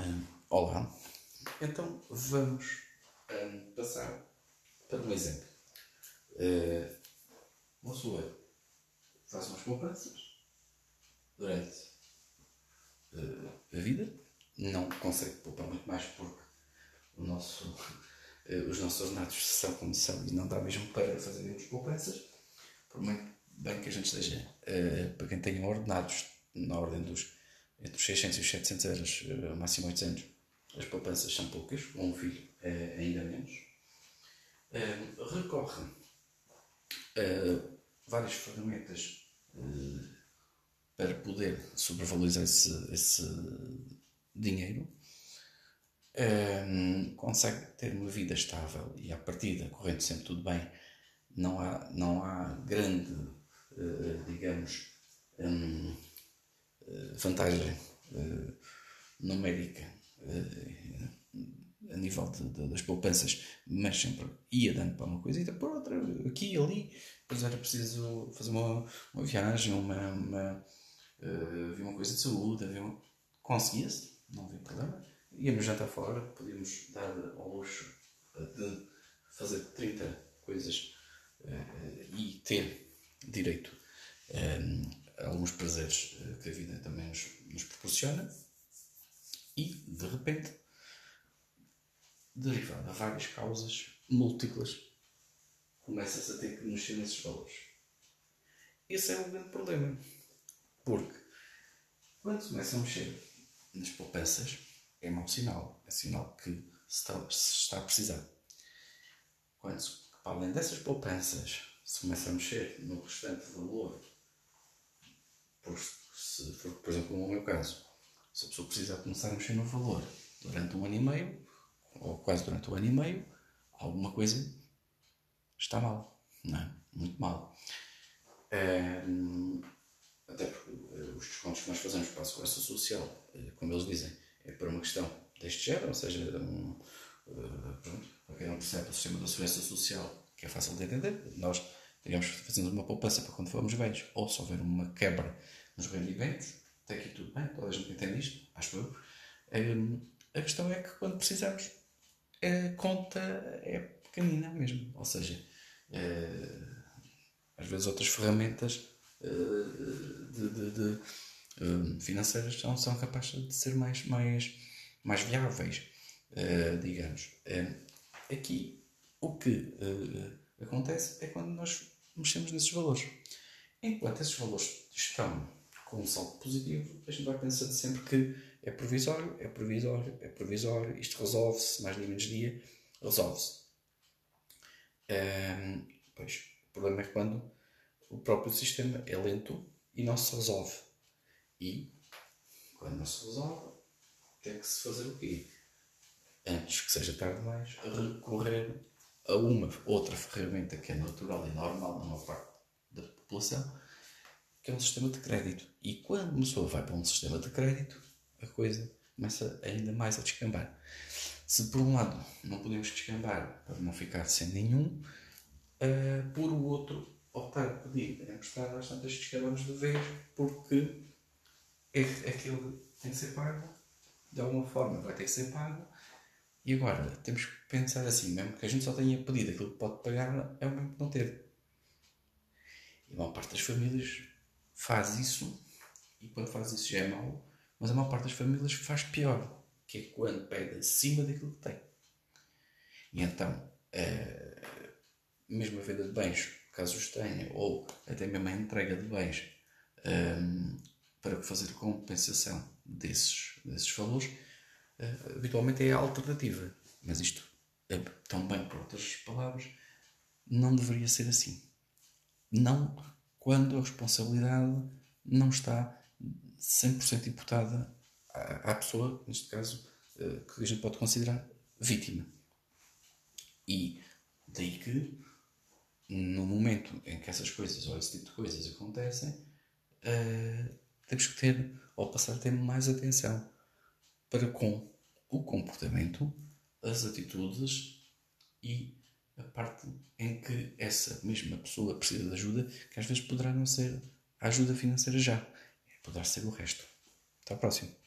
Um, olá, então vamos um, passar para um exemplo. Uh, pessoa faz umas poupanças durante uh, a vida, não consegue poupar muito mais porque o nosso, uh, os nossos ordenados são como são e não dá mesmo para fazermos poupanças, por muito bem que a gente esteja, para quem tenha ordenados na ordem dos entre os 600 e os 700 euros, uh, máximo 800, as poupanças são poucas, um filho é ainda menos. Recorre a várias ferramentas uh, para poder sobrevalorizar esse, esse dinheiro. Consegue ter uma vida estável e à partida, correndo sempre tudo bem, não há, não há grande, digamos, eh, vantagem uh, numérica uh, a nível de, de, das poupanças, mas sempre ia dando para uma coisa e para outra, aqui e ali. Depois era preciso fazer uma, uma viagem, uma, uma, uh, uma coisa de saúde, uma... conseguia-se, não havia problema. Íamos jantar fora, podíamos dar ao luxo de fazer 30 coisas uh, e ter direito alguns prazeres eh, que a vida também nos, nos proporciona e, de repente, derivado a várias causas múltiplas, começa-se a ter que mexer nesses valores. Esse é o grande problema. Porque quando se começa a mexer nas poupanças, é mau sinal. É sinal que se está, se está a precisar. Quando, para além dessas poupanças, se começa a mexer no restante valor por, se for, por exemplo, no meu caso, se a pessoa precisar começar a mexer no valor durante um ano e meio, ou quase durante um ano e meio, alguma coisa está mal, não é? Muito mal. É, até porque eh, os descontos que nós fazemos para a segurança social, eh, como eles dizem, é para uma questão deste género, ou seja, um, pronto, para quem não percebe o sistema da segurança social, que é fácil de entender, nós digamos, fazendo uma poupança para quando formos velhos, ou se houver uma quebra nos rendimentos, até aqui tudo bem, toda a gente entende isto, acho eu. Um, a questão é que quando precisamos, a conta é pequenina mesmo, ou seja, uh, às vezes outras ferramentas uh, de, de, de uh, financeiras são, são capazes de ser mais, mais, mais viáveis, digamos. aqui, o que acontece é quando nós mexemos nesses valores. Enquanto esses valores estão com um saldo positivo, a gente vai pensando sempre que é provisório, é provisório, é provisório, isto resolve-se, mais dia menos dia, resolve-se. Um, pois, o problema é quando o próprio sistema é lento e não se resolve. E, quando não se resolve, tem que se fazer o quê? Antes que seja tarde demais, recorrer a uma outra ferramenta que é natural e normal na maior parte da população, que é um sistema de crédito. E quando uma pessoa vai para um sistema de crédito, a coisa começa ainda mais a descambar. Se por um lado não podemos descambar para não ficar sem nenhum, uh, por o outro optar por pedir emprestar às tantas descambamos de vez porque é, aquilo tem que ser pago, de alguma forma vai ter que ser pago e agora, temos que pensar assim, mesmo que a gente só tenha pedido aquilo que pode pagar, é o mesmo que não ter. E a maior parte das famílias faz isso, e quando faz isso já é mau, mas a maior parte das famílias faz pior, que é quando pede acima daquilo que tem. E então, é, mesmo a venda de bens, caso os tenha, ou até mesmo a entrega de bens é, para fazer compensação desses, desses valores, uh, habitualmente é a alternativa. Mas isto, é, também por outras palavras, não deveria ser assim. Não quando a responsabilidade não está 100% imputada à, à pessoa, neste caso, uh, que a gente pode considerar vítima. E daí que, no momento em que essas coisas ou esse tipo de coisas acontecem, uh, temos que ter, ou passar a ter mais atenção para com o comportamento, as atitudes e a parte em que essa mesma pessoa precisa de ajuda, que às vezes poderá não ser a ajuda financeira já, poderá ser o resto. Até à próxima.